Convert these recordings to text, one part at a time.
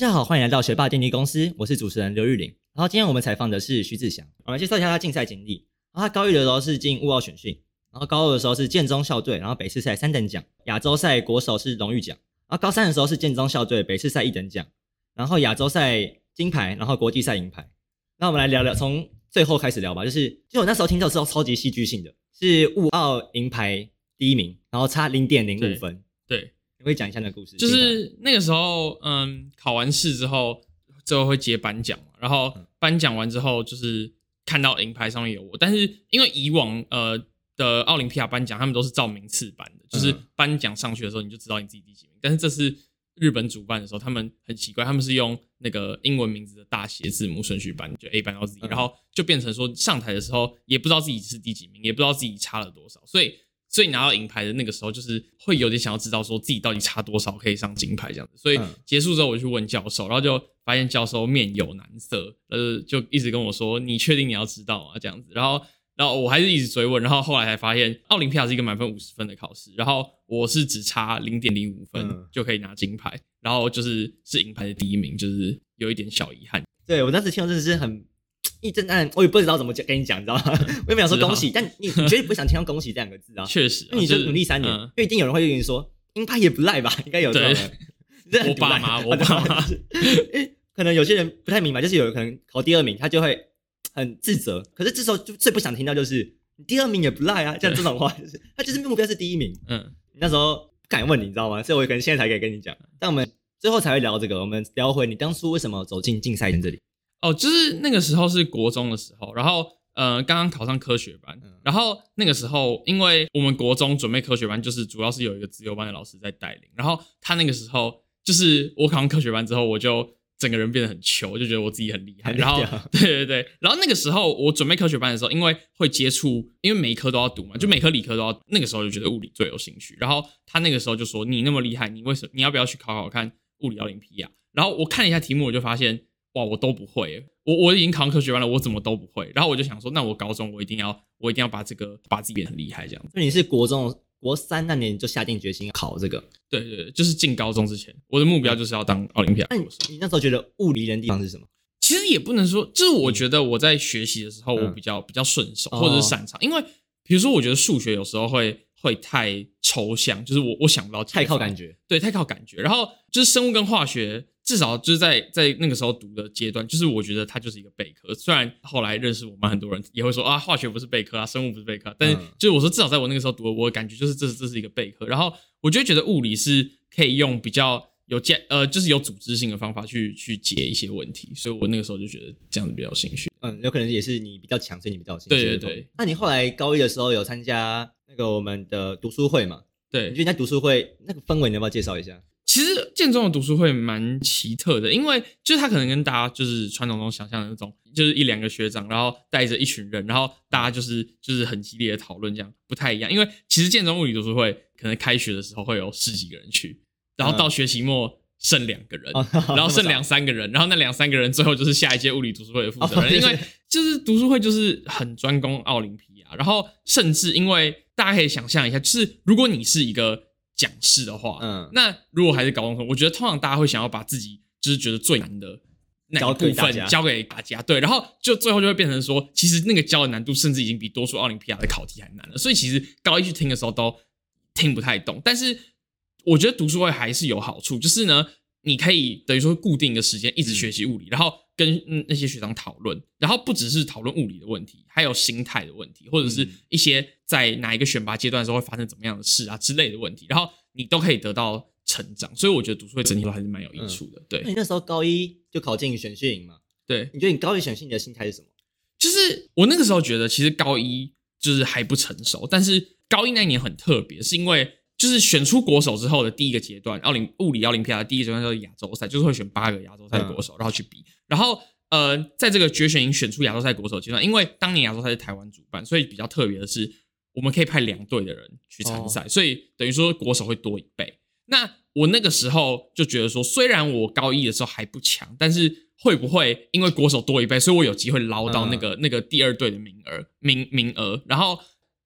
大家好，欢迎来到学霸电力公司，我是主持人刘玉玲。然后今天我们采访的是徐志祥，我们介绍一下他竞赛经历。然后他高一的时候是进物奥选训，然后高二的时候是建中校队，然后北市赛三等奖，亚洲赛国手是荣誉奖。然后高三的时候是建中校队，北市赛一等奖，然后亚洲赛金牌，然后国际赛银牌。那我们来聊聊，从最后开始聊吧。就是，就我那时候听到是超级戏剧性的，是物奥银牌第一名，然后差零点零五分。对。你会讲一下那个故事？就是那个时候，嗯，考完试之后，最后会接颁奖嘛。然后颁奖完之后，就是看到银牌上面有我。但是因为以往呃的奥林匹亚颁奖，他们都是照名次颁的，就是颁奖上去的时候你就知道你自己第几名。但是这次日本主办的时候，他们很奇怪，他们是用那个英文名字的大写字母顺序颁，就 A 颁到 Z，然后就变成说上台的时候也不知道自己是第几名，也不知道自己差了多少，所以。所以拿到银牌的那个时候，就是会有点想要知道说自己到底差多少可以上金牌这样子。所以结束之后，我去问教授，然后就发现教授面有难色，呃，就一直跟我说：“你确定你要知道吗？”这样子。然后，然后我还是一直追问，然后后来才发现，奥林匹亚是一个满分五十分的考试，然后我是只差零点零五分就可以拿金牌，然后就是是银牌的第一名，就是有一点小遗憾。对，我当时听到真的是很。一震撼，我也不知道怎么讲跟你讲，你知道吗？我也没想说恭喜，但你你绝对不想听到恭喜这两个字啊。确实，那你就努力三年，因为一定有人会跟你说，应该也不赖吧？应该有这种。我爸妈，我爸妈，可能有些人不太明白，就是有可能考第二名，他就会很自责。可是这时候就最不想听到就是你第二名也不赖啊，像这种话就是他就是目标是第一名。嗯，那时候不敢问你，你知道吗？所以我可能现在才可以跟你讲。但我们最后才会聊这个，我们聊回你当初为什么走进竞赛营这里。哦，就是那个时候是国中的时候，然后呃刚刚考上科学班，然后那个时候因为我们国中准备科学班，就是主要是有一个自由班的老师在带领，然后他那个时候就是我考上科学班之后，我就整个人变得很糗，就觉得我自己很厉害，然后对对对，然后那个时候我准备科学班的时候，因为会接触，因为每一科都要读嘛，就每科理科都要，那个时候就觉得物理最有兴趣，然后他那个时候就说，你那么厉害，你为什么你要不要去考考看物理奥林匹亚？然后我看了一下题目，我就发现。哇，我都不会，我我已经考上科学班了，我怎么都不会。然后我就想说，那我高中我一定要，我一定要把这个把自己变得很厉害，这样子。那你是国中国三那年就下定决心考这个？对对对，就是进高中之前，我的目标就是要当奥林匹亚。那你你那时候觉得物理人地方是什么？其实也不能说，就是我觉得我在学习的时候，我比较、嗯、比较顺手，或者是擅长。因为比如说，我觉得数学有时候会会太抽象，就是我我想不到，太靠感觉，对，太靠感觉。然后就是生物跟化学。至少就是在在那个时候读的阶段，就是我觉得它就是一个备课。虽然后来认识我们很多人也会说啊，化学不是备课啊，生物不是备课，但是就是我说至少在我那个时候读的，我的感觉就是这这是一个备课。然后我就觉得物理是可以用比较有建呃，就是有组织性的方法去去解一些问题，所以我那个时候就觉得这样子比较有兴趣。嗯，有可能也是你比较强，所以你比较有兴趣。对对对。那你后来高一的时候有参加那个我们的读书会嘛？对，你觉得在读书会那个氛围，你要不要介绍一下？其实建中的读书会蛮奇特的，因为就是他可能跟大家就是传统中想象的那种，就是一两个学长，然后带着一群人，然后大家就是就是很激烈的讨论，这样不太一样。因为其实建中物理读书会可能开学的时候会有十几个人去，然后到学期末剩两个人，然后剩两三个人，然后那两三个人最后就是下一届物理读书会的负责人，因为就是读书会就是很专攻奥林匹亚，然后甚至因为大家可以想象一下，就是如果你是一个。讲师的话，嗯，那如果还是高中生，我觉得通常大家会想要把自己就是觉得最难的那个部分交给大家，对，然后就最后就会变成说，其实那个教的难度甚至已经比多数奥林匹亚的考题还难了，所以其实高一去听的时候都听不太懂。但是我觉得读书会还是有好处，就是呢，你可以等于说固定一个时间一直学习物理，然后跟那些学长讨论，然后不只是讨论物理的问题，还有心态的问题，或者是一些在哪一个选拔阶段的时候会发生怎么样的事啊之类的问题，然后。你都可以得到成长，所以我觉得读书会整体都还是蛮有益处的。对，那你那时候高一就考进选训营嘛？对，你觉得你高一选训营的心态是什么？就是我那个时候觉得，其实高一就是还不成熟，但是高一那一年很特别，是因为就是选出国手之后的第一个阶段，奥林物理奥林匹亚的第一个阶段叫做亚洲赛，就是会选八个亚洲赛的国手，然后去比。然后呃，在这个决选营选出亚洲赛国手阶段，因为当年亚洲赛是台湾主办，所以比较特别的是。我们可以派两队的人去参赛，所以等于说国手会多一倍。那我那个时候就觉得说，虽然我高一的时候还不强，但是会不会因为国手多一倍，所以我有机会捞到那个那个第二队的名额名名额？然后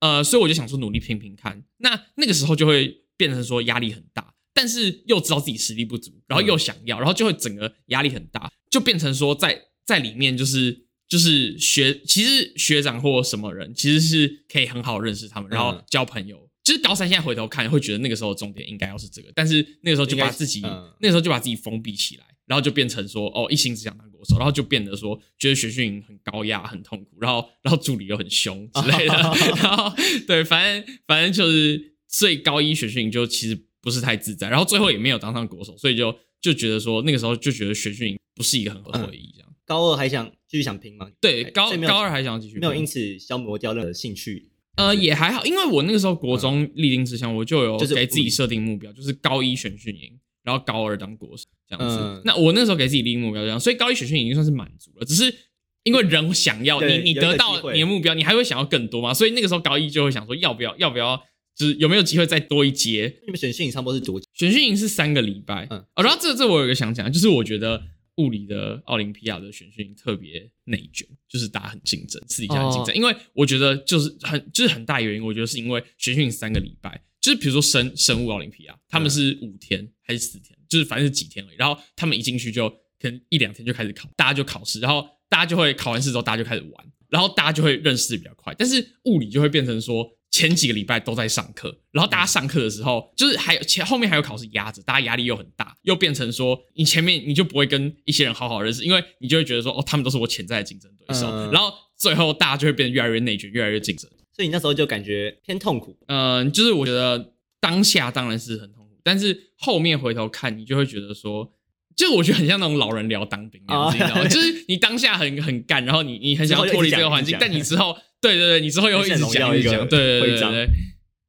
呃，所以我就想说努力拼拼看。那那个时候就会变成说压力很大。但是又知道自己实力不足，然后又想要，然后就会整个压力很大，就变成说在在里面就是就是学，其实学长或什么人其实是可以很好认识他们，然后交朋友。就是高三现在回头看会觉得那个时候的重点应该要是这个，但是那个时候就把自己那个时候就把自己封闭起来，然后就变成说哦一心只想当国手，然后就变得说觉得学训营很高压很痛苦，然后然后助理又很凶之类的，然后对，反正反正就是所以高一学训营就其实不是太自在，然后最后也没有当上国手，所以就就觉得说那个时候就觉得学训营不是一个很好的回忆，这样。高二还想继续想拼吗？对，高高二还想继续，没有因此消磨掉任何兴趣。呃，也还好，因为我那个时候国中立定志向，我就有给自己设定目标，就是高一选训营，然后高二当国手这样子。那我那时候给自己立定目标这样，所以高一选训营已经算是满足了。只是因为人想要你，你得到你的目标，你还会想要更多嘛？所以那个时候高一就会想说，要不要，要不要，就是有没有机会再多一节？你们选训营差不多是多久？选训营是三个礼拜。嗯，哦，然后这这我有一个想讲，就是我觉得。物理的奥林匹亚的选训营特别内卷，就是大家很竞争，私底下很竞争。Oh. 因为我觉得就是很就是很大原因，我觉得是因为选训三个礼拜，就是比如说生生物奥林匹亚，他们是五天还是四天，就是反正是几天而已。然后他们一进去就可能一两天就开始考，大家就考试，然后大家就会考完试之后大家就开始玩，然后大家就会认识的比较快。但是物理就会变成说。前几个礼拜都在上课，然后大家上课的时候，就是还有前后面还有考试压着，大家压力又很大，又变成说你前面你就不会跟一些人好好认识，因为你就会觉得说哦，他们都是我潜在的竞争对手，然后最后大家就会变得越来越内卷，越来越竞争。所以你那时候就感觉偏痛苦。嗯，就是我觉得当下当然是很痛苦，但是后面回头看，你就会觉得说，就我觉得很像那种老人聊当兵那样子，你知道吗？就是你当下很很干，然后你你很想要脱离这个环境，但你之后。对对对，你之后又会一直讲一直讲，对对对对。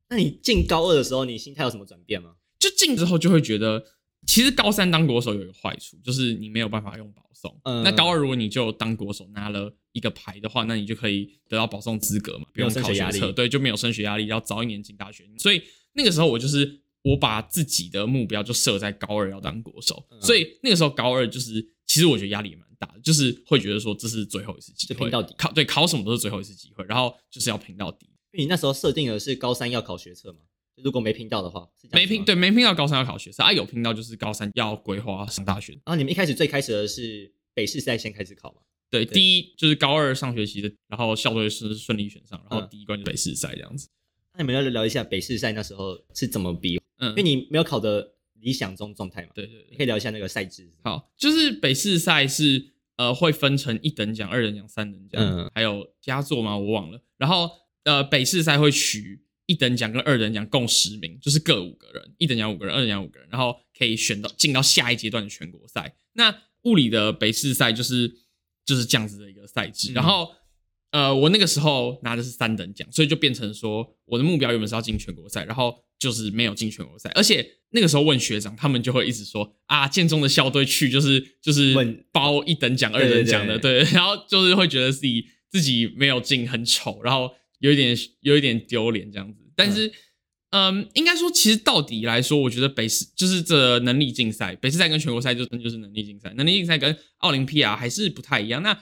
那你进高二的时候，你心态有什么转变吗？就进之后就会觉得，其实高三当国手有一个坏处，就是你没有办法用保送。嗯。那高二如果你就当国手拿了一个牌的话，那你就可以得到保送资格嘛，不用考学测，对，就没有升学压力，要早一年进大学。所以那个时候我就是我把自己的目标就设在高二要当国手，所以那个时候高二就是其实我觉得压力也蛮。大的就是会觉得说，这是最后一次机会，拼到底。考对考什么都是最后一次机会，然后就是要拼到底。你那时候设定的是高三要考学测嘛，如果没拼到的话，没拼对没拼到高三要考学测啊，有拼到就是高三要规划上大学。然后你们一开始最开始的是北市赛先开始考嘛？对，对第一就是高二上学期的，然后校队是顺利选上，然后第一关就北市赛这样子。那你们要聊一下北市赛那时候是怎么比？嗯，因为你没有考的理想中状态嘛。对对对，你可以聊一下那个赛制。好，就是北市赛是。呃，会分成一等奖、二等奖、三等奖，嗯、还有佳作吗？我忘了。然后，呃，北市赛会取一等奖跟二等奖共十名，就是各五个人，一等奖五个人，二等奖五个人，然后可以选到进到下一阶段的全国赛。那物理的北市赛就是就是这样子的一个赛制。嗯、然后，呃，我那个时候拿的是三等奖，所以就变成说我的目标原本是要进全国赛，然后。就是没有进全国赛，而且那个时候问学长，他们就会一直说啊，建中的校队去就是就是包一等奖、二等奖的，对，然后就是会觉得自己自己没有进很丑，然后有一点有一点丢脸这样子。但是，嗯，嗯，应该说其实到底来说，我觉得北市就是这能力竞赛，北市赛跟全国赛就真就是能力竞赛，能力竞赛跟奥林匹亚还是不太一样。那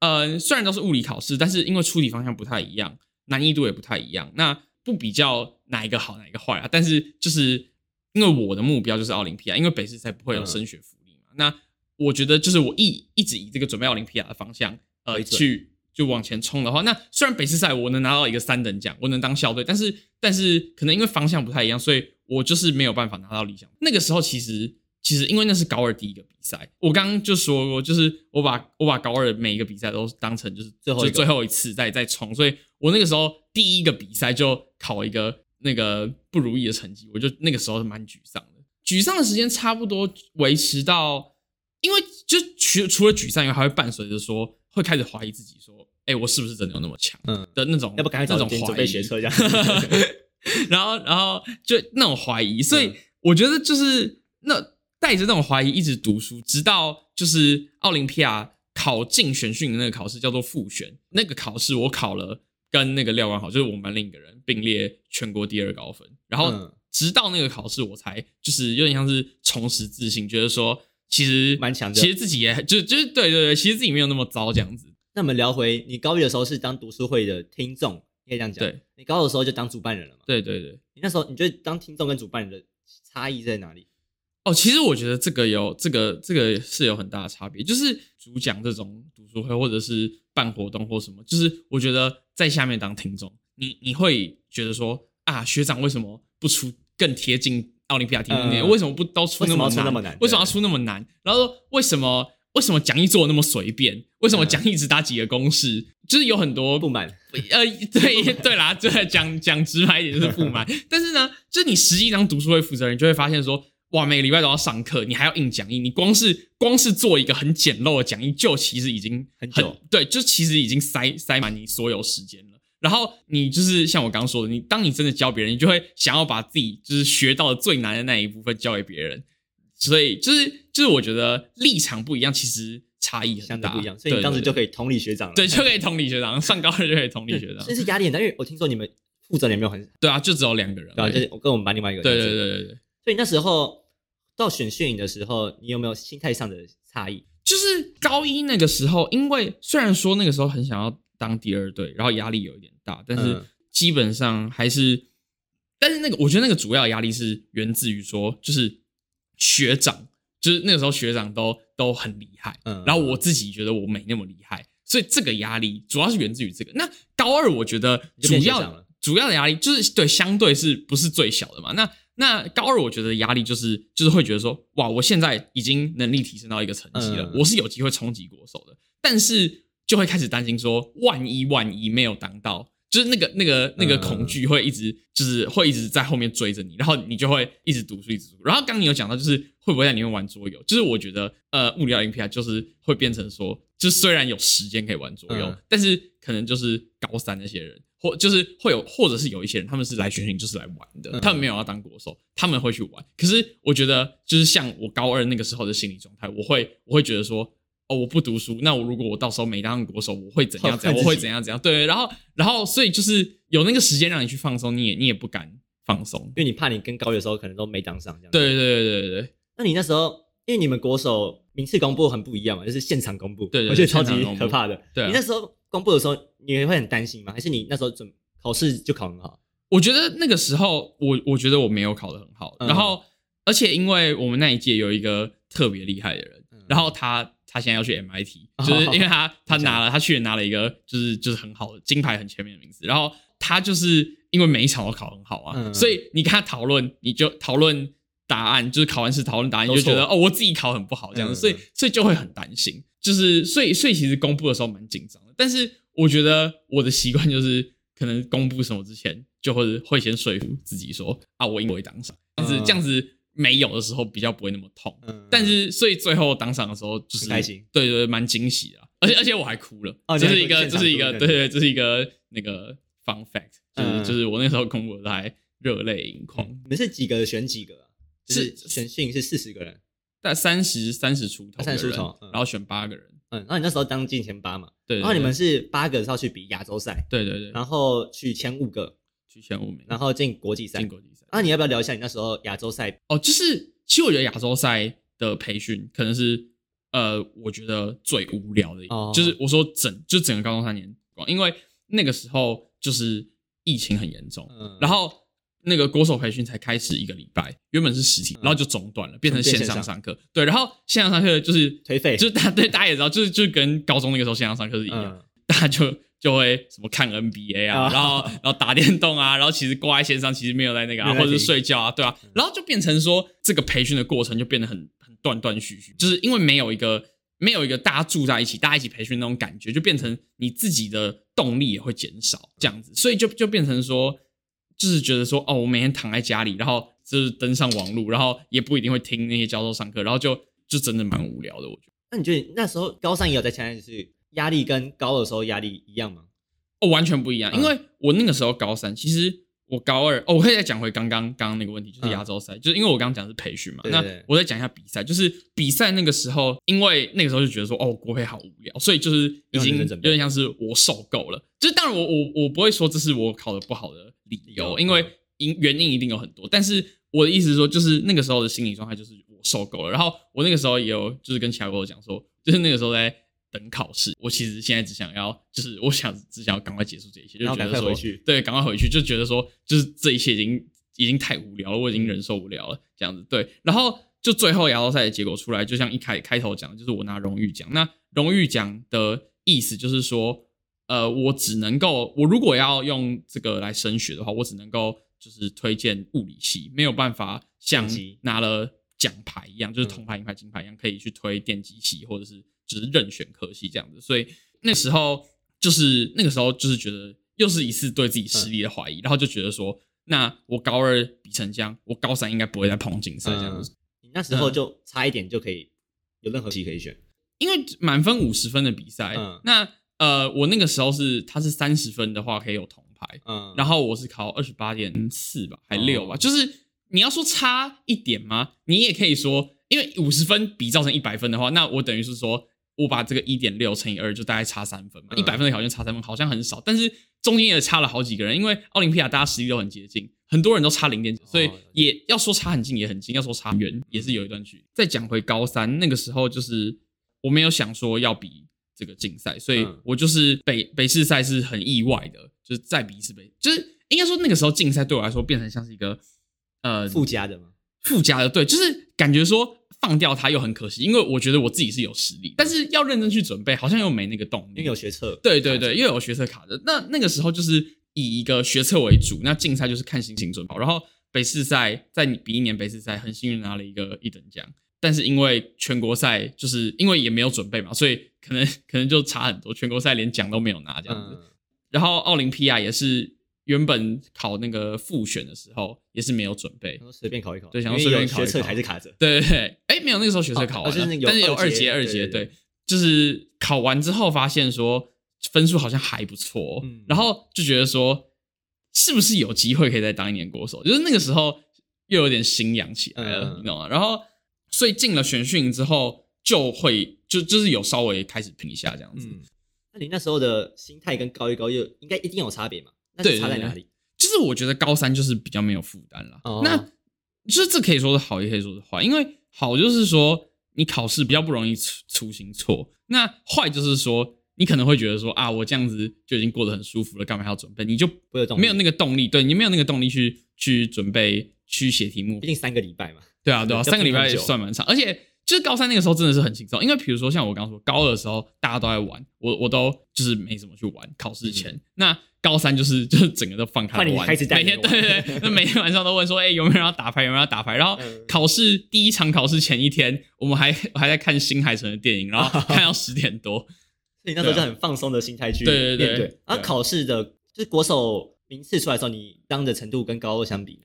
呃，虽然都是物理考试，但是因为出题方向不太一样，难易度也不太一样，那。不比较哪一个好哪一个坏啊，但是就是因为我的目标就是奥林匹亚，因为北市赛不会有升学福利嘛。嗯、那我觉得就是我一一直以这个准备奥林匹亚的方向呃去就往前冲的话，那虽然北市赛我能拿到一个三等奖，我能当校队，但是但是可能因为方向不太一样，所以我就是没有办法拿到理想。那个时候其实其实因为那是高二第一个比赛，我刚刚就说过，就是我把我把高二的每一个比赛都当成就是最后就最后一次再再冲，所以我那个时候第一个比赛就。考一个那个不如意的成绩，我就那个时候是蛮沮丧的。沮丧的时间差不多维持到，因为就除除了沮丧以外，还会伴随着说会开始怀疑自己，说，哎、欸，我是不是真的有那么强？嗯，的那种，要不赶快那种准备学车这样。然后，然后就那种怀疑，所以我觉得就是那带着那种怀疑一直读书，直到就是奥林匹亚考进选训的那个考试叫做复选，那个考试我考了。跟那个廖冠豪，就是我们班另一个人并列全国第二高分，然后直到那个考试，我才就是有点像是重拾自信，觉得说其实蛮强的，其实自己也就就是对对对，其实自己没有那么糟这样子。那我们聊回你高一的时候是当读书会的听众，可以这样讲。对，你高二的时候就当主办人了嘛？对对对，你那时候你觉得当听众跟主办人的差异在哪里？哦，其实我觉得这个有这个这个是有很大的差别，就是主讲这种读书会或者是办活动或什么，就是我觉得在下面当听众，你你会觉得说啊，学长为什么不出更贴近奥林匹亚题目为什么不都出那么难？为什么，那么难为什么要出那么难？然后说为什么为什么讲义做的那么随便？为什么讲义只打几个公式？嗯、就是有很多不满。呃，对 对啦，就讲讲直白一点就是不满。但是呢，就是你实际当读书会负责人，就会发现说。哇，每个礼拜都要上课，你还要印讲义，你光是光是做一个很简陋的讲义，就其实已经很，很久，对，就其实已经塞塞满你所有时间了。然后你就是像我刚刚说的，你当你真的教别人，你就会想要把自己就是学到的最难的那一部分教给别人。所以就是就是我觉得立场不一样，其实差异很大，不一样。所以你当时就可以同理学长了，对，就可以同理学长，上高二就可以同理学长。这是压力很大，因为我听说你们负责人也没有很对啊，就只有两个人，对啊，就是我跟我们班另外一个人，对对对对对。所以那时候。到选训营的时候，你有没有心态上的差异？就是高一那个时候，因为虽然说那个时候很想要当第二队，然后压力有一点大，但是基本上还是，嗯、但是那个我觉得那个主要压力是源自于说，就是学长，就是那个时候学长都都很厉害，嗯，然后我自己觉得我没那么厉害，所以这个压力主要是源自于这个。那高二我觉得主要主要的压力就是对，相对是不是最小的嘛？那那高二我觉得压力就是就是会觉得说，哇，我现在已经能力提升到一个层级了，嗯、我是有机会冲击国手的，但是就会开始担心说，万一万一没有当到，就是那个那个那个恐惧会一直就是会一直在后面追着你，然后你就会一直读书一直读。然后刚刚你有讲到，就是会不会在里面玩桌游？就是我觉得呃，物理奥林匹亚就是会变成说，就虽然有时间可以玩桌游，嗯、但是可能就是高三那些人。或就是会有，或者是有一些人，他们是来学习就是来玩的，嗯、他们没有要当国手，他们会去玩。可是我觉得，就是像我高二那个时候的心理状态，我会我会觉得说，哦，我不读书，那我如果我到时候没当上国手，我会怎样怎样？我会怎样怎样？对，然后然后所以就是有那个时间让你去放松，你也你也不敢放松，因为你怕你跟高一的时候可能都没当上这样。对对对对对对。那你那时候，因为你们国手名次公布很不一样嘛，就是现场公布，对，对，对，我觉得超级可怕的。对、啊，你那时候公布的时候，你会很担心吗？还是你那时候准考试就考很好？我觉得那个时候，我我觉得我没有考得很好。嗯、然后，而且因为我们那一届有一个特别厉害的人，嗯、然后他他现在要去 MIT，就是因为他、哦、他拿了他去年拿了一个就是就是很好的金牌很前面的名字。然后他就是因为每一场都考很好啊，嗯、所以你跟他讨论，你就讨论答案，就是考完试讨论答案，你就觉得哦，我自己考很不好这样子，嗯、所以所以就会很担心，就是所以所以其实公布的时候蛮紧张的。但是我觉得我的习惯就是。可能公布什么之前，就会会先说服自己说啊，我应该会当上，这样子这样子没有的时候比较不会那么痛。嗯，但是所以最后当场的时候就是开心，对对，蛮惊喜的，而且而且我还哭了。哦，这是一个这是一个对。对，这是一个那个 fun fact，就是就是我那时候公布的还热泪盈眶。你们是几个？选几个？是选训是四十个人，在三十三十出头，三十出头，然后选八个人。嗯，然后你那时候当进前八嘛，对，对，对，然后你们是八个是要去比亚洲赛，对对对，然后去前五个，去前五名，然后进国际赛，进国际赛。那你要不要聊一下你那时候亚洲赛？哦，就是其实我觉得亚洲赛的培训可能是呃，我觉得最无聊的就是我说整就整个高中三年，因为那个时候就是疫情很严重，嗯，然后。那个国手培训才开始一个礼拜，原本是实体，然后就中断了，变成线上上课。对，然后线上上课就是颓废，就是大家对大家也知道，就是就跟高中那个时候线上上课是一样，大家就就会什么看 NBA 啊，然后然后打电动啊，然后其实挂在线上，其实没有在那个，啊，或者是睡觉啊，对啊，然后就变成说这个培训的过程就变得很很断断续续，就是因为没有一个没有一个大家住在一起，大家一起培训那种感觉，就变成你自己的动力也会减少，这样子，所以就就变成说。就是觉得说，哦，我每天躺在家里，然后就是登上网络，然后也不一定会听那些教授上课，然后就就真的蛮无聊的。我觉得。那你觉得那时候高三也有在参加，就是压力跟高二的时候压力一样吗？哦，完全不一样。因为我那个时候高三，其实我高二，哦，我可以再讲回刚刚刚刚那个问题，就是亚洲赛，嗯、就是因为我刚刚讲的是培训嘛。那我再讲一下比赛，就是比赛那个时候，因为那个时候就觉得说，哦，国培好无聊，所以就是已经有点像是我受够了。就是当然我，我我我不会说这是我考的不好的。理由，因为因原因一定有很多，但是我的意思是说，就是那个时候的心理状态就是我受够了。然后我那个时候也有，就是跟其他朋友讲说，就是那个时候在等考试。我其实现在只想要，就是我想只想要赶快结束这一切，就觉得说，对，赶快回去，就觉得说，就是这一切已经已经太无聊了，我已经忍受不了了，这样子对。然后就最后亚洲赛的结果出来，就像一开开头讲的，就是我拿荣誉奖。那荣誉奖的意思就是说，呃，我只能够，我如果要用这个来升学的话，我只能够就是推荐物理系，没有办法像拿了奖牌一样，就是铜牌、银牌、金牌一样，可以去推电机系或者是只是任选科系这样子。所以那时候就是那个时候就是觉得又是一次对自己实力的怀疑，然后就觉得说。那我高二比成这样，我高三应该不会再碰竞赛这样子。嗯、你那时候就差一点就可以有任何系可以选，因为满分五十分的比赛。嗯、那呃，我那个时候是他是三十分的话可以有铜牌，嗯，然后我是考二十八点四吧，还六吧，嗯、就是你要说差一点吗？你也可以说，因为五十分比造成一百分的话，那我等于是说。我把这个一点六乘以二，就大概差三分嘛。一百分的考卷差三分，好像很少，但是中间也差了好几个人，因为奥林匹亚大家实力都很接近，很多人都差零点几，所以也要说差很近也很近，要说差远也是有一段距离。再讲回高三那个时候，就是我没有想说要比这个竞赛，所以我就是北北市赛是很意外的，就是再比一次北，就是应该说那个时候竞赛对我来说变成像是一个呃附加的吗，附加的对，就是感觉说。放掉它又很可惜，因为我觉得我自己是有实力，但是要认真去准备，好像又没那个动力。因为有学测，对对对，因为有学测卡着。那那个时候就是以一个学测为主，那竞赛就是看心情准备。然后北市赛在比一年北市赛很幸运拿了一个一等奖，但是因为全国赛就是因为也没有准备嘛，所以可能 可能就差很多。全国赛连奖都没有拿这样子，嗯、然后奥林匹亚也是。原本考那个复选的时候也是没有准备，随便考一考。对，想要随便考一考。学测还是卡着。对对对，哎、欸，没有，那个时候学测考完了，但是有二阶二阶，对，就是考完之后发现说分数好像还不错，嗯、然后就觉得说是不是有机会可以再当一年国手？就是那个时候又有点心痒起来了，嗯、你懂吗？然后所以进了选训之后就会就就是有稍微开始拼一下这样子。嗯、那你那时候的心态跟高一高二应该一定有差别嘛？对，差在哪里？就是我觉得高三就是比较没有负担了。哦、那就是这可以说是好，也可以说是坏。因为好就是说你考试比较不容易粗粗心错。那坏就是说你可能会觉得说啊，我这样子就已经过得很舒服了，干嘛还要准备？你就没有那个动力，对，你没有那个动力去去准备去写题目。毕竟三个礼拜嘛。对啊，对啊，三个礼拜也算蛮长，而且。就是高三那个时候真的是很轻松，因为比如说像我刚刚说，高二的时候大家都在玩，我我都就是没怎么去玩。考试前，嗯、那高三就是就是整个都放开玩，每天对对对，那每天晚上都问说，哎、欸，有没有人要打牌？有没有人要打牌？然后考试第一场考试前一天，我们还还在看新海诚的电影，然后看到十点多，所以那时候就很放松的心态去面对。对对对。然后考试的就是国手名次出来的时候，你当的程度跟高二相比呢？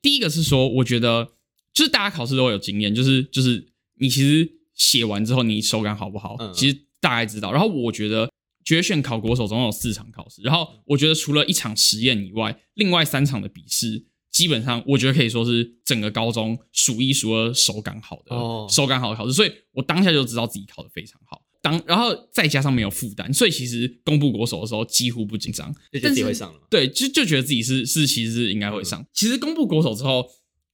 第一个是说，我觉得就是大家考试都会有经验，就是就是。你其实写完之后，你手感好不好？嗯、其实大概知道。然后我觉得决选考国手总共有四场考试，然后我觉得除了一场实验以外，另外三场的笔试，基本上我觉得可以说是整个高中数一数二手感好的，哦、手感好的考试。所以我当下就知道自己考得非常好。当然后再加上没有负担，所以其实公布国手的时候几乎不紧张，就觉得自己会上了。对，就就觉得自己是是其实是应该会上。嗯、其实公布国手之后，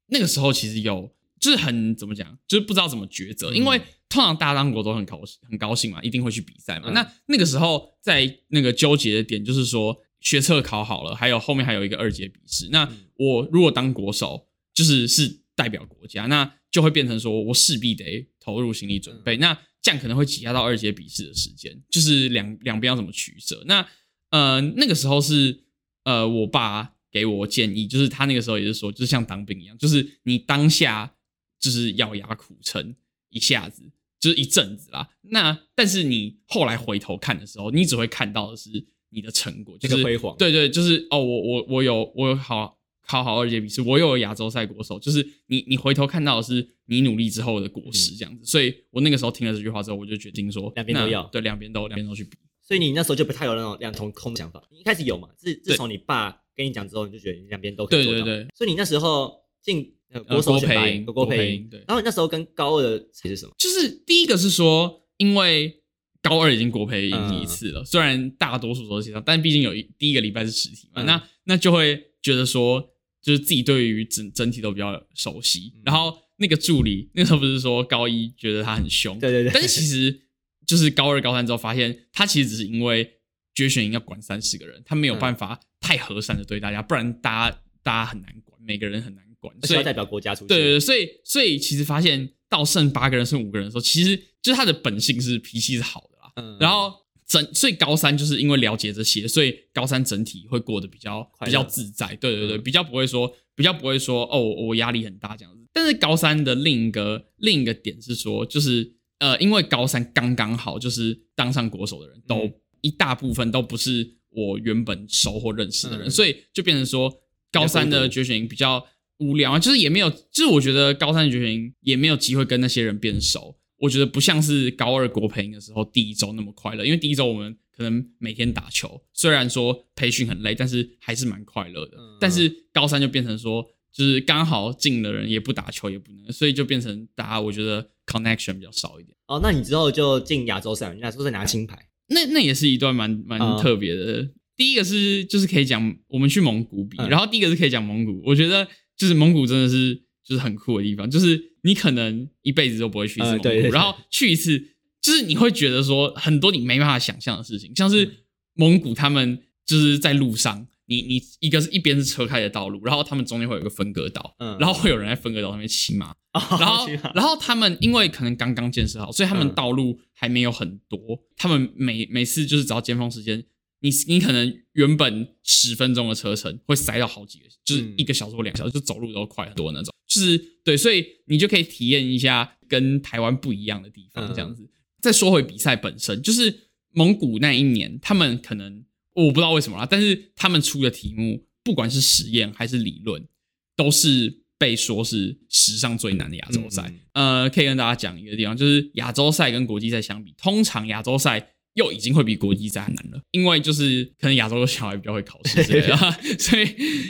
那个时候其实有。就是很怎么讲，就是不知道怎么抉择，因为通常大家当国都很高兴，很高兴嘛，一定会去比赛嘛。嗯、那那个时候在那个纠结的点，就是说学测考好了，还有后面还有一个二阶笔试。那我如果当国手，就是是代表国家，那就会变成说我势必得投入心理准备。嗯、那这样可能会挤压到二阶笔试的时间，就是两两边要怎么取舍。那呃那个时候是呃我爸给我建议，就是他那个时候也是说，就是像当兵一样，就是你当下。就是咬牙苦撑一下子，就是一阵子啦。那但是你后来回头看的时候，你只会看到的是你的成果，就是辉煌。对对，就是哦，我我我有我有好考好二阶笔试，我又有亚洲赛国手，就是你你回头看到的是你努力之后的果实这样子。嗯、所以我那个时候听了这句话之后，我就决定说两边都要，对，两边都两边都去比。所以你那时候就不太有那种两头空的想法。你一开始有嘛？自自从你爸跟你讲之后，你就觉得你两边都可以做到。对对对。所以你那时候进。国手选拔，国国培，对。然后你那时候跟高二的谁是什么？就是第一个是说，因为高二已经国培一次了，嗯、虽然大多数都是线上，但毕竟有一第一个礼拜是实体嘛，嗯、那那就会觉得说，就是自己对于整整体都比较熟悉。嗯、然后那个助理那时候不是说高一觉得他很凶，对对对。但是其实就是高二高三之后发现，他其实只是因为决选营要管三十个人，他没有办法太和善的对大家，不然大家。大家很难管，每个人很难管，所以要代表国家出去。对对对，所以所以其实发现到剩八个人剩五个人的时候，其实就是他的本性是脾气是好的啦。嗯，然后整所以高三就是因为了解这些，所以高三整体会过得比较比较自在。对对对，比较不会说比较不会说哦，我压力很大这样子。但是高三的另一个另一个点是说，就是呃，因为高三刚刚好就是当上国手的人都、嗯、一大部分都不是我原本熟或认识的人，嗯、所以就变成说高三的决选营比较无聊啊，就是也没有，就是我觉得高三的决选营也没有机会跟那些人变熟。我觉得不像是高二国培营的时候第一周那么快乐，因为第一周我们可能每天打球，虽然说培训很累，但是还是蛮快乐的。嗯、但是高三就变成说。就是刚好进的人也不打球也不能，所以就变成大家我觉得 connection 比较少一点。哦，那你之后就进亚洲赛，亚洲赛拿金牌，那那也是一段蛮蛮特别的。哦、第一个是就是可以讲我们去蒙古比，嗯、然后第一个是可以讲蒙古，我觉得就是蒙古真的是就是很酷的地方，就是你可能一辈子都不会去一次蒙古，嗯、对对对，然后去一次就是你会觉得说很多你没办法想象的事情，像是蒙古他们就是在路上。你你一个是一边是车开的道路，然后他们中间会有一个分隔岛，嗯，然后会有人在分隔岛上面骑马，哦、然后然后他们因为可能刚刚建设好，所以他们道路还没有很多，嗯、他们每每次就是只要尖峰时间，你你可能原本十分钟的车程会塞到好几个，就是一个小时或两小时，就走路都快很多那种，就是对，所以你就可以体验一下跟台湾不一样的地方，这样子。嗯、再说回比赛本身，就是蒙古那一年，他们可能。我不知道为什么啦，但是他们出的题目，不管是实验还是理论，都是被说是史上最难的亚洲赛。嗯、呃，可以跟大家讲一个地方，就是亚洲赛跟国际赛相比，通常亚洲赛又已经会比国际赛难了，因为就是可能亚洲的小孩比较会考试之类的，所以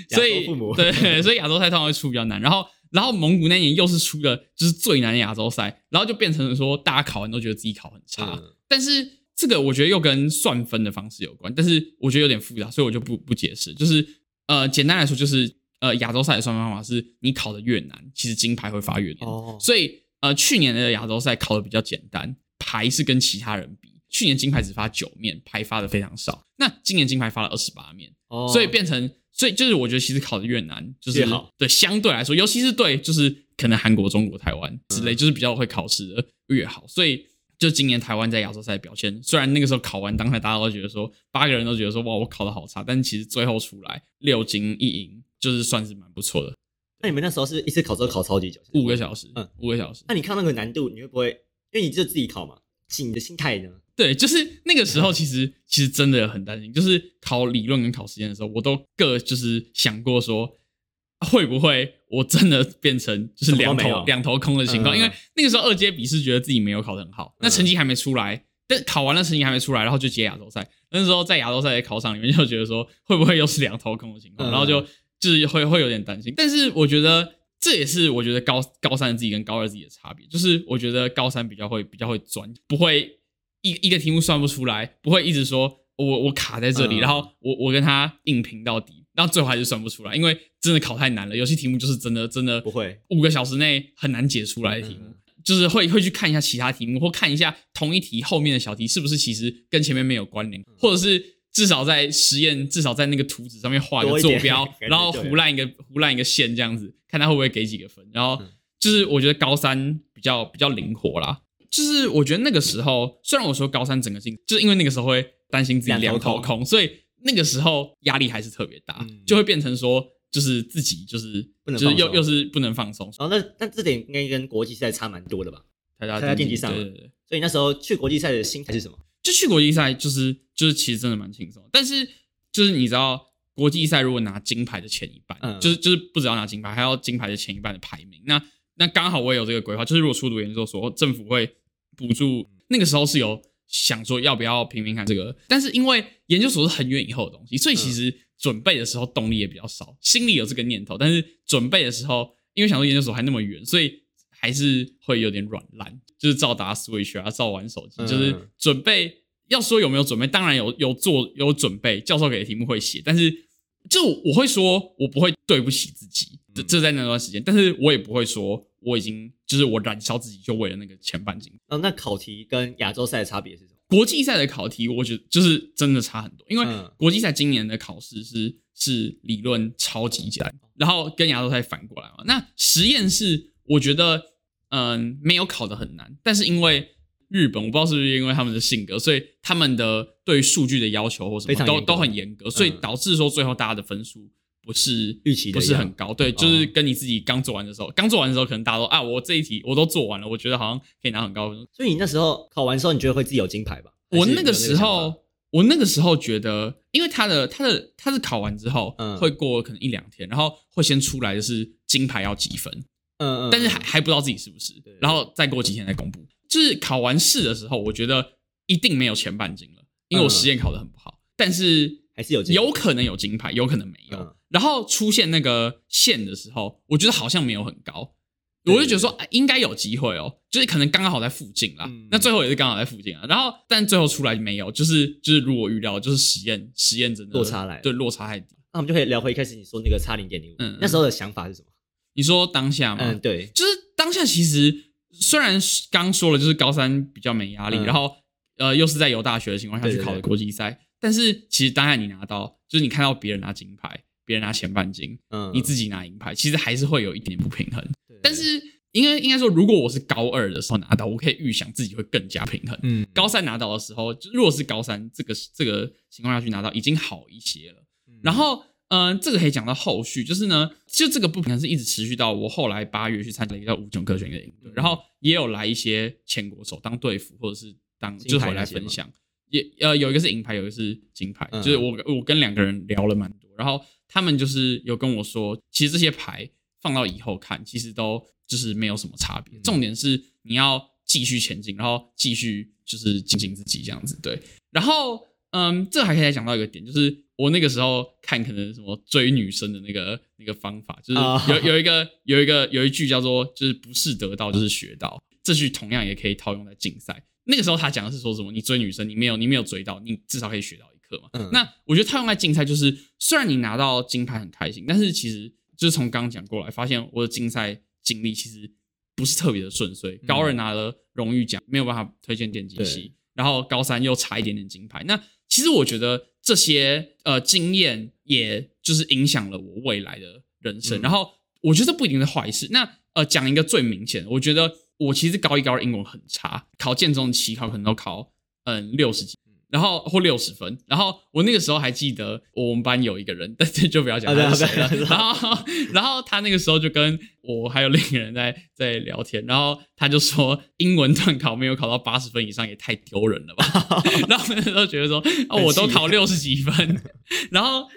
所以对，所以亚洲赛通常会出比较难。然后然后蒙古那年又是出的就是最难的亚洲赛，然后就变成了说大家考完都觉得自己考很差，嗯、但是。这个我觉得又跟算分的方式有关，但是我觉得有点复杂，所以我就不不解释。就是呃，简单来说，就是呃，亚洲赛的算分方法是你考的越难，其实金牌会发越多。哦。所以呃，去年的亚洲赛考的比较简单，牌是跟其他人比，去年金牌只发九面，牌发的非常少。那今年金牌发了二十八面，哦。所以变成，所以就是我觉得其实考的越难，就是好。对，相对来说，尤其是对就是可能韩国、中国、台湾之类，就是比较会考试的越好，所以。就今年台湾在亚洲赛表现，虽然那个时候考完当台，大家都觉得说八个人都觉得说哇，我考的好差，但其实最后出来六金一银，就是算是蛮不错的。那你们那时候是一次考试考超级久，五个小时，嗯，五个小时。那你看那个难度，你会不会？因为你就自己考嘛，你的心态呢？对，就是那个时候，其实其实真的很担心，就是考理论跟考实验的时候，我都各就是想过说。会不会我真的变成就是两头两头空的情况？嗯、因为那个时候二阶笔试觉得自己没有考得很好，嗯、那成绩还没出来，但考完了成绩还没出来，然后就接亚洲赛。那时候在亚洲赛的考场里面就觉得说，会不会又是两头空的情况？嗯、然后就就是会会有点担心。但是我觉得这也是我觉得高高三自己跟高二自己的差别，就是我觉得高三比较会比较会钻，不会一一个题目算不出来，不会一直说我我卡在这里，嗯、然后我我跟他硬拼到底。然后最后还是算不出来，因为真的考太难了。有些题目就是真的真的不会，五个小时内很难解出来的题目，就是会会去看一下其他题目，或看一下同一题后面的小题是不是其实跟前面没有关联，或者是至少在实验，至少在那个图纸上面画个坐标，然后胡乱一个胡乱一个线这样子，看他会不会给几个分。然后就是我觉得高三比较比较灵活啦，就是我觉得那个时候虽然我说高三整个性，就是因为那个时候会担心自己两头空，所以。那个时候压力还是特别大，嗯、就会变成说，就是自己就是不能就是又又是不能放松。哦，那那这点应该跟国际赛差蛮多的吧？台大电机上，对对对。所以那时候去国际赛的心态是什么？就去国际赛，就是就是其实真的蛮轻松。但是就是你知道，国际赛如果拿金牌的前一半，嗯、就是就是不只要拿金牌，还要金牌的前一半的排名。那那刚好我也有这个规划，就是如果出读研究所，政府会补助。那个时候是有。想说要不要拼拼看这个，但是因为研究所是很远以后的东西，所以其实准备的时候动力也比较少，心里有这个念头，但是准备的时候，因为想说研究所还那么远，所以还是会有点软烂，就是照打 Switch 啊，照玩手机，就是准备。要说有没有准备，当然有，有做有准备，教授给的题目会写，但是就我会说，我不会对不起自己，这这在那段时间，但是我也不会说。我已经就是我燃烧自己，就为了那个前半金。哦，那考题跟亚洲赛的差别是什么？国际赛的考题，我觉得就是真的差很多。因为国际赛今年的考试是是理论超级简单，然后跟亚洲赛反过来嘛。那实验是我觉得嗯没有考得很难，但是因为日本我不知道是不是因为他们的性格，所以他们的对于数据的要求或什么都都很严格，所以导致说最后大家的分数不是预期的不是很高。对，就是跟你自己刚做完的时候，刚做完的时候可能大家都啊，我这一题我都做完了，我觉得好像可以拿很高。分。所以你那时候考完之后，你觉得会自己有金牌吧？我那个时候，我那个时候觉得，因为他的他的他是考完之后，嗯，会过可能一两天，然后会先出来的是金牌要几分，嗯嗯，但是还还不知道自己是不是，然后再过几天再公布。就是考完试的时候，我觉得一定没有前半金了，因为我实验考的很不好，但是还是有有可能有金牌，有可能没有。然后出现那个线的时候，我觉得好像没有很高。我就觉得说，应该有机会哦，就是可能刚刚好在附近啦。那最后也是刚好在附近啊。然后，但最后出来没有，就是就是如我预料，就是实验实验真的落差来，对落差太低。那我们就可以聊回一开始你说那个差零点零五，那时候的想法是什么？你说当下吗？嗯，对，就是当下其实虽然刚说了，就是高三比较没压力，然后呃又是在有大学的情况下去考的国际赛，但是其实当下你拿到，就是你看到别人拿金牌，别人拿前半金，嗯，你自己拿银牌，其实还是会有一点点不平衡。但是，应该应该说，如果我是高二的时候拿到，我可以预想自己会更加平衡。嗯，高三拿到的时候，就如果是高三这个这个情况下去拿到，已经好一些了。嗯、然后，嗯、呃，这个可以讲到后续，就是呢，就这个不平衡是一直持续到我后来八月去参加了一个叫五种科学的营队，嗯、然后也有来一些前国手当队服，或者是当就是回来分享。也呃，有一个是银牌，有一个是金牌，嗯、就是我我跟两个人聊了蛮多，然后他们就是有跟我说，其实这些牌。放到以后看，其实都就是没有什么差别。重点是你要继续前进，然后继续就是精进自己这样子。对，然后嗯，这还可以再讲到一个点，就是我那个时候看可能什么追女生的那个那个方法，就是有有一个有一个有一句叫做就是不是得到就是学到，这句同样也可以套用在竞赛。那个时候他讲的是说什么？你追女生，你没有你没有追到，你至少可以学到一课嘛。嗯。那我觉得他用在竞赛就是，虽然你拿到金牌很开心，但是其实。就是从刚刚讲过来，发现我的竞赛经历其实不是特别的顺遂。高二拿了荣誉奖，没有办法推荐电机系，然后高三又差一点点金牌。那其实我觉得这些呃经验，也就是影响了我未来的人生。嗯、然后我觉得这不一定是坏事。那呃讲一个最明显的，我觉得我其实高一高二英文很差，考建中期考可能都考嗯六十几。然后或六十分，然后我那个时候还记得我们班有一个人，但是就不要讲他是谁了。然后，然后他那个时候就跟我还有另一个人在在聊天，然后他就说英文段考没有考到八十分以上也太丢人了吧。然后那时候觉得说，啊，我都考六十几分，然后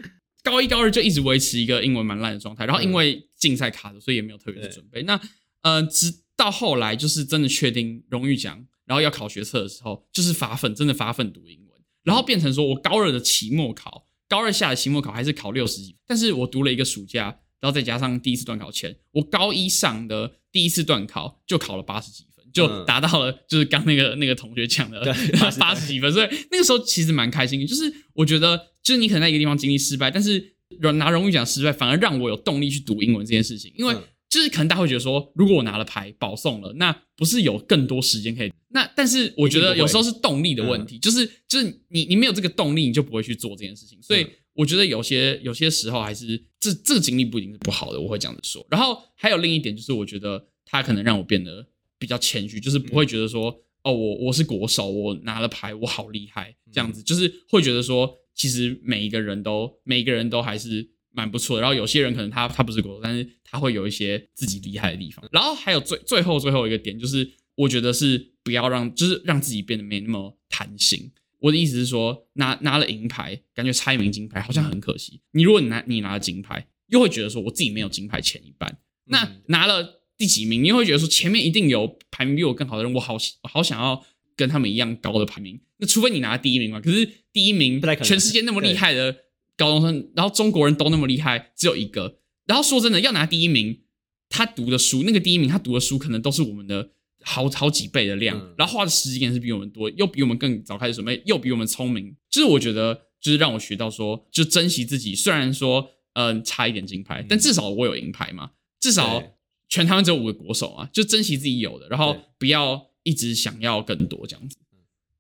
高一高二就一直维持一个英文蛮烂的状态，然后因为竞赛卡的，所以也没有特别的准备。那呃，直到后来就是真的确定荣誉奖，然后要考学测的时候，就是发奋，真的发奋读英文。然后变成说，我高二的期末考，高二下的期末考还是考六十几，但是我读了一个暑假，然后再加上第一次段考前，我高一上的第一次段考就考了八十几分，就达到了就是刚那个那个同学讲的 八十几分，所以那个时候其实蛮开心的。就是我觉得，就是你可能在一个地方经历失败，但是拿荣誉奖失败，反而让我有动力去读英文这件事情，因为。就是可能大家会觉得说，如果我拿了牌保送了，那不是有更多时间可以？那但是我觉得有时候是动力的问题，就是就是你你没有这个动力，你就不会去做这件事情。所以我觉得有些有些时候还是这这个经历不一定是不好的，我会这样子说。然后还有另一点就是，我觉得他可能让我变得比较谦虚，就是不会觉得说哦，我我是国手，我拿了牌，我好厉害这样子，就是会觉得说，其实每一个人都每一个人都还是。蛮不错的，然后有些人可能他他不是国手，但是他会有一些自己厉害的地方。然后还有最最后最后一个点，就是我觉得是不要让，就是让自己变得没那么贪心。我的意思是说，拿拿了银牌，感觉差一名金牌好像很可惜。你如果你拿你拿了金牌，又会觉得说我自己没有金牌前一半。那拿了第几名，你又会觉得说前面一定有排名比我更好的人，我好我好想要跟他们一样高的排名。那除非你拿第一名嘛，可是第一名全世界那么厉害的。高中生，然后中国人都那么厉害，只有一个。然后说真的，要拿第一名，他读的书，那个第一名他读的书，可能都是我们的好好几倍的量。然后花的时间是比我们多，又比我们更早开始准备，又比我们聪明。就是我觉得，就是让我学到说，就珍惜自己。虽然说，嗯，差一点金牌，但至少我有银牌嘛。至少全台湾只有五个国手啊，就珍惜自己有的，然后不要一直想要更多这样子。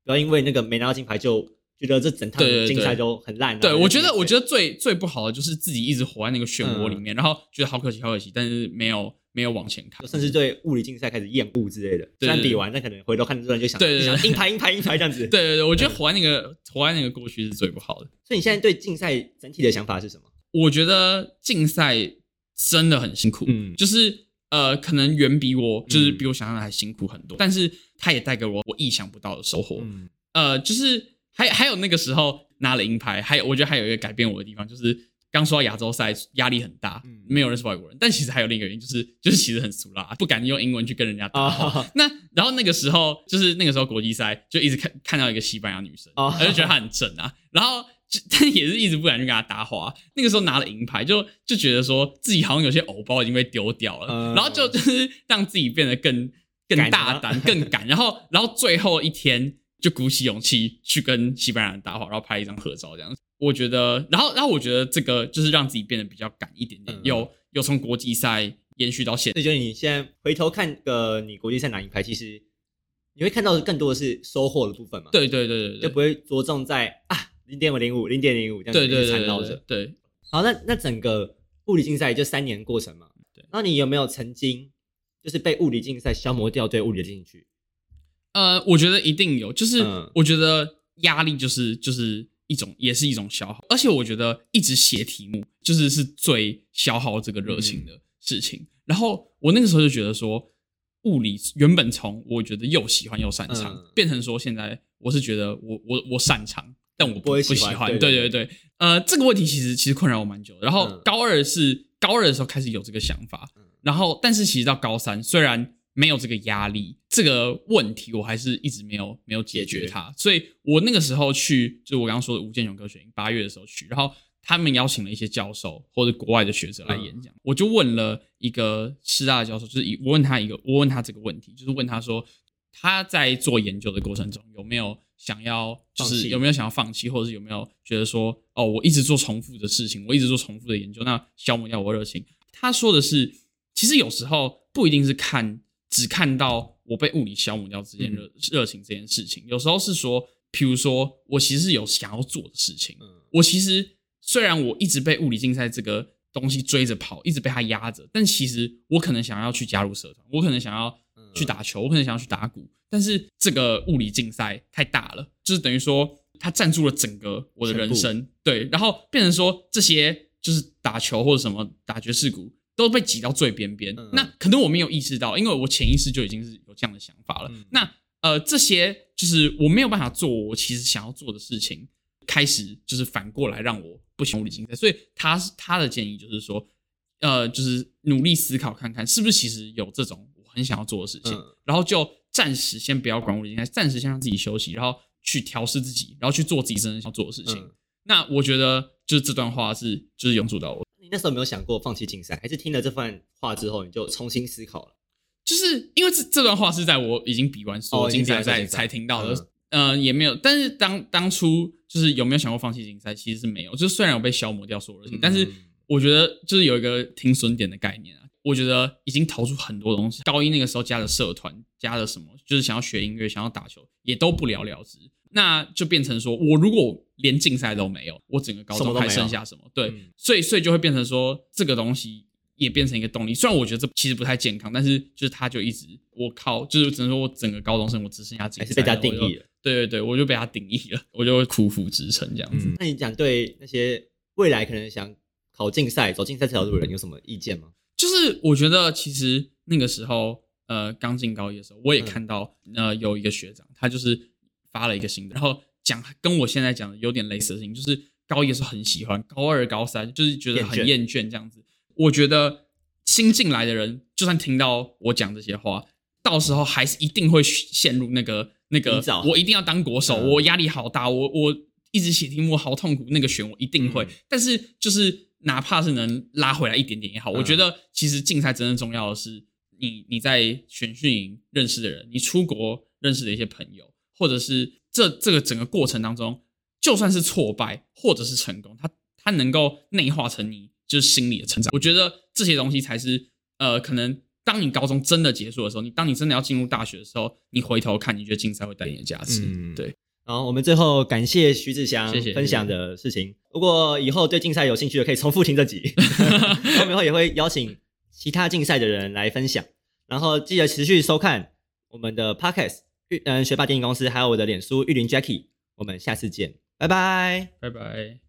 不要因为那个没拿到金牌就觉得这整趟竞赛都很烂。对，我觉得我觉得最最不好的就是自己一直活在那个漩涡里面，然后觉得好可惜好可惜，但是没有没有往前看，甚至对物理竞赛开始厌恶之类的。虽然比完，但可能回头看这段就想，对对，硬拍硬拍硬拍这样子。对对对，我觉得活在那个活在那个过去是最不好的。所以你现在对竞赛整体的想法是什么？我觉得竞赛真的很辛苦，嗯，就是呃，可能远比我就是比我想象的还辛苦很多，但是它也带给我我意想不到的收获，嗯，呃，就是。还还有那个时候拿了银牌，还有我觉得还有一个改变我的地方，就是刚说到亚洲赛压力很大，没有认识外国人，但其实还有另一个原因，就是就是其实很俗啦，不敢用英文去跟人家打。Oh. 那然后那个时候就是那个时候国际赛就一直看看到一个西班牙女生，我、oh. 就觉得她很正啊，然后但也是一直不敢去跟她搭话。那个时候拿了银牌，就就觉得说自己好像有些偶包已经被丢掉了，uh. 然后就 就是让自己变得更更大胆、更敢。然后然后最后一天。就鼓起勇气去跟西班牙人搭话，然后拍一张合照，这样子。我觉得，然后，然后我觉得这个就是让自己变得比较敢一点点，有有从国际赛延续到现在。所以，就你现在回头看个你国际赛拿银牌，其实你会看到的更多的是收获的部分嘛？对对对对，就不会着重在啊零点五零五零点零五这样子缠绕着。对，好，那那整个物理竞赛就三年过程嘛。对，那你有没有曾经就是被物理竞赛消磨掉对物理的兴趣？呃，我觉得一定有，就是我觉得压力就是就是一种，也是一种消耗，而且我觉得一直写题目就是是最消耗这个热情的事情。嗯、然后我那个时候就觉得说，物理原本从我觉得又喜欢又擅长，嗯、变成说现在我是觉得我我我擅长，但我不不喜欢。对对对，呃，这个问题其实其实困扰我蛮久的。然后高二是高二的时候开始有这个想法，然后但是其实到高三虽然。没有这个压力，这个问题我还是一直没有没有解决它。所以我那个时候去，就是我刚刚说的吴建雄科学营，八月的时候去，然后他们邀请了一些教授或者国外的学者来演讲，嗯、我就问了一个师大的教授，就是我问他一个，我问他这个问题，就是问他说他在做研究的过程中有没有想要，就是有没有想要放弃，或者是有没有觉得说，哦，我一直做重复的事情，我一直做重复的研究，那消磨掉我热情。他说的是，其实有时候不一定是看。只看到我被物理消磨掉这件热热情这件事情，有时候是说，譬如说我其实有想要做的事情。我其实虽然我一直被物理竞赛这个东西追着跑，一直被它压着，但其实我可能想要去加入社团，我可能想要去打球，我可能想要去打鼓，但是这个物理竞赛太大了，就是等于说它占住了整个我的人生，对，然后变成说这些就是打球或者什么打爵士鼓。都被挤到最边边，嗯、那可能我没有意识到，因为我潜意识就已经是有这样的想法了。嗯、那呃，这些就是我没有办法做我其实想要做的事情，开始就是反过来让我不喜欢物理竞赛。所以他他的建议就是说，呃，就是努力思考看看，是不是其实有这种我很想要做的事情，嗯、然后就暂时先不要管物理竞赛，暂时先让自己休息，然后去调试自己，然后去做自己真正想做的事情。嗯、那我觉得就是这段话是就是用助到我。你那时候没有想过放弃竞赛，还是听了这番话之后你就重新思考了？就是因为这这段话是在我已经比完所有竞赛才才听到的，嗯、呃，也没有。但是当当初就是有没有想过放弃竞赛，其实是没有。就是虽然我被消磨掉所有热情，嗯、但是我觉得就是有一个停损点的概念啊。我觉得已经投出很多东西，高一那个时候加的社团，加了什么，就是想要学音乐，想要打球，也都不了了之。那就变成说，我如果连竞赛都没有，我整个高中还剩下什么？对，嗯、所以所以就会变成说，这个东西也变成一个动力。虽然我觉得这其实不太健康，但是就是他就一直我靠，就是只能说我整个高中生活只剩下竞赛，还是被他定义了。对对对，我就被他定义了，我就会苦苦支撑这样子。嗯、那你讲对那些未来可能想考竞赛、走竞赛这条路的人有什么意见吗？就是我觉得其实那个时候，呃，刚进高一的时候，我也看到、嗯、呃有一个学长，他就是。发了一个新的，然后讲跟我现在讲的有点类似的事情，就是高一的时候很喜欢，高二、高三就是觉得很厌倦这样子。我觉得新进来的人，就算听到我讲这些话，到时候还是一定会陷入那个那个，我一定要当国手，我压力好大，我我一直写题目好痛苦，那个选我一定会。但是就是哪怕是能拉回来一点点也好，我觉得其实竞赛真正重要的是你你在选训营认识的人，你出国认识的一些朋友。或者是这这个整个过程当中，就算是挫败，或者是成功，他他能够内化成你就是心理的成长。我觉得这些东西才是呃，可能当你高中真的结束的时候，你当你真的要进入大学的时候，你回头看，你觉得竞赛会带你的价值。对。然后我们最后感谢徐志祥分享的事情。如果以后对竞赛有兴趣的，可以重复听这集。后面会也会邀请其他竞赛的人来分享。然后记得持续收看我们的 Pockets。玉嗯学霸电影公司，还有我的脸书玉林 Jacky，我们下次见，拜拜，拜拜。